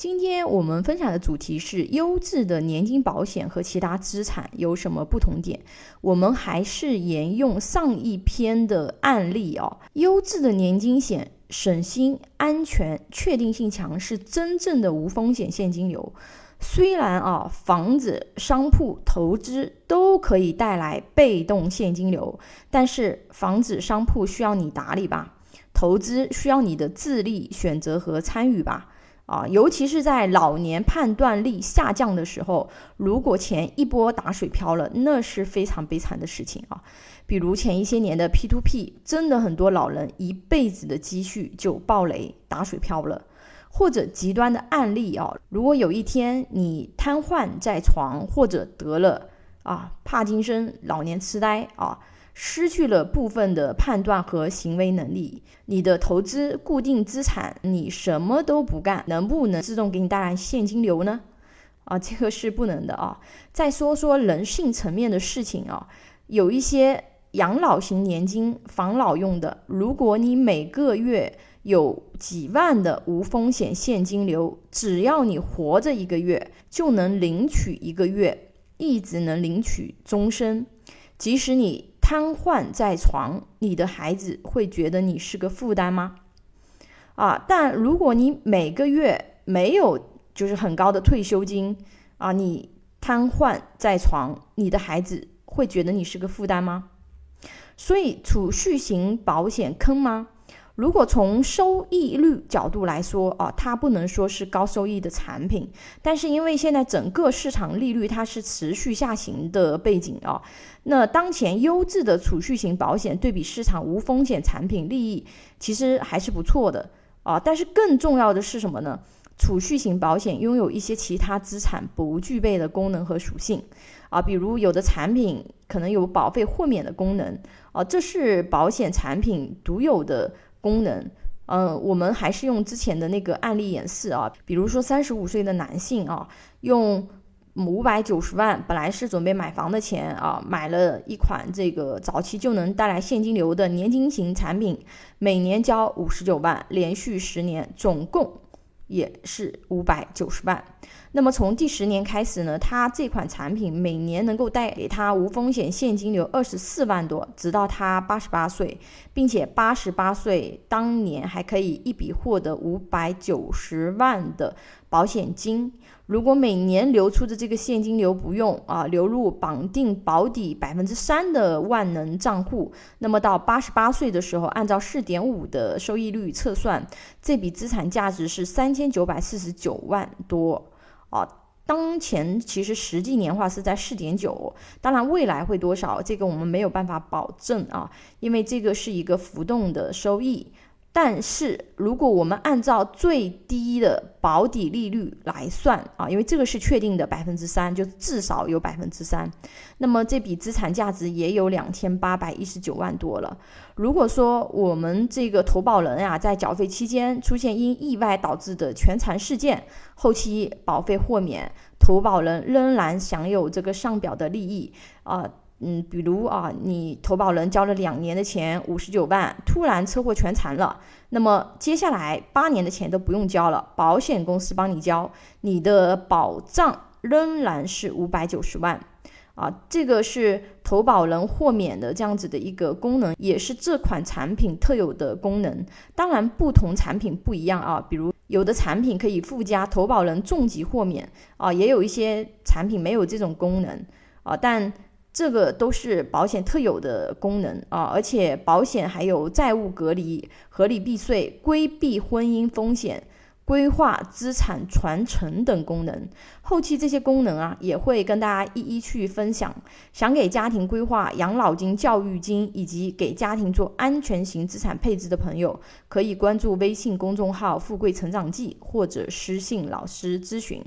今天我们分享的主题是优质的年金保险和其他资产有什么不同点？我们还是沿用上一篇的案例哦。优质的年金险省心、安全、确定性强，是真正的无风险现金流。虽然啊，房子、商铺、投资都可以带来被动现金流，但是房子、商铺需要你打理吧？投资需要你的智力选择和参与吧？啊，尤其是在老年判断力下降的时候，如果钱一波打水漂了，那是非常悲惨的事情啊。比如前一些年的 P to P，真的很多老人一辈子的积蓄就暴雷打水漂了。或者极端的案例啊，如果有一天你瘫痪在床，或者得了啊帕金森老年痴呆啊。失去了部分的判断和行为能力，你的投资固定资产，你什么都不干，能不能自动给你带来现金流呢？啊，这个是不能的啊。再说说人性层面的事情啊，有一些养老型年金、防老用的，如果你每个月有几万的无风险现金流，只要你活着一个月，就能领取一个月，一直能领取终身，即使你。瘫痪在床，你的孩子会觉得你是个负担吗？啊，但如果你每个月没有就是很高的退休金啊，你瘫痪在床，你的孩子会觉得你是个负担吗？所以储蓄型保险坑吗？如果从收益率角度来说啊，它不能说是高收益的产品，但是因为现在整个市场利率它是持续下行的背景啊，那当前优质的储蓄型保险对比市场无风险产品利益其实还是不错的啊。但是更重要的是什么呢？储蓄型保险拥有一些其他资产不具备的功能和属性啊，比如有的产品可能有保费豁免的功能啊，这是保险产品独有的。功能，嗯，我们还是用之前的那个案例演示啊，比如说三十五岁的男性啊，用五百九十万，本来是准备买房的钱啊，买了一款这个早期就能带来现金流的年金型产品，每年交五十九万，连续十年，总共。也是五百九十万。那么从第十年开始呢，他这款产品每年能够带给他无风险现金流二十四万多，直到他八十八岁，并且八十八岁当年还可以一笔获得五百九十万的保险金。如果每年流出的这个现金流不用啊，流入绑定保底百分之三的万能账户，那么到八十八岁的时候，按照四点五的收益率测算，这笔资产价值是三千九百四十九万多啊。当前其实实际年化是在四点九，当然未来会多少，这个我们没有办法保证啊，因为这个是一个浮动的收益。但是，如果我们按照最低的保底利率来算啊，因为这个是确定的百分之三，就至少有百分之三，那么这笔资产价值也有两千八百一十九万多了。如果说我们这个投保人啊，在缴费期间出现因意外导致的全残事件，后期保费豁免，投保人仍然享有这个上表的利益啊。嗯，比如啊，你投保人交了两年的钱，五十九万，突然车祸全残了，那么接下来八年的钱都不用交了，保险公司帮你交，你的保障仍然是五百九十万，啊，这个是投保人豁免的这样子的一个功能，也是这款产品特有的功能。当然，不同产品不一样啊，比如有的产品可以附加投保人重疾豁免，啊，也有一些产品没有这种功能，啊，但。这个都是保险特有的功能啊，而且保险还有债务隔离、合理避税、规避婚姻风险、规划资产传承等功能。后期这些功能啊，也会跟大家一一去分享。想给家庭规划养老金、教育金，以及给家庭做安全型资产配置的朋友，可以关注微信公众号“富贵成长记”或者私信老师咨询。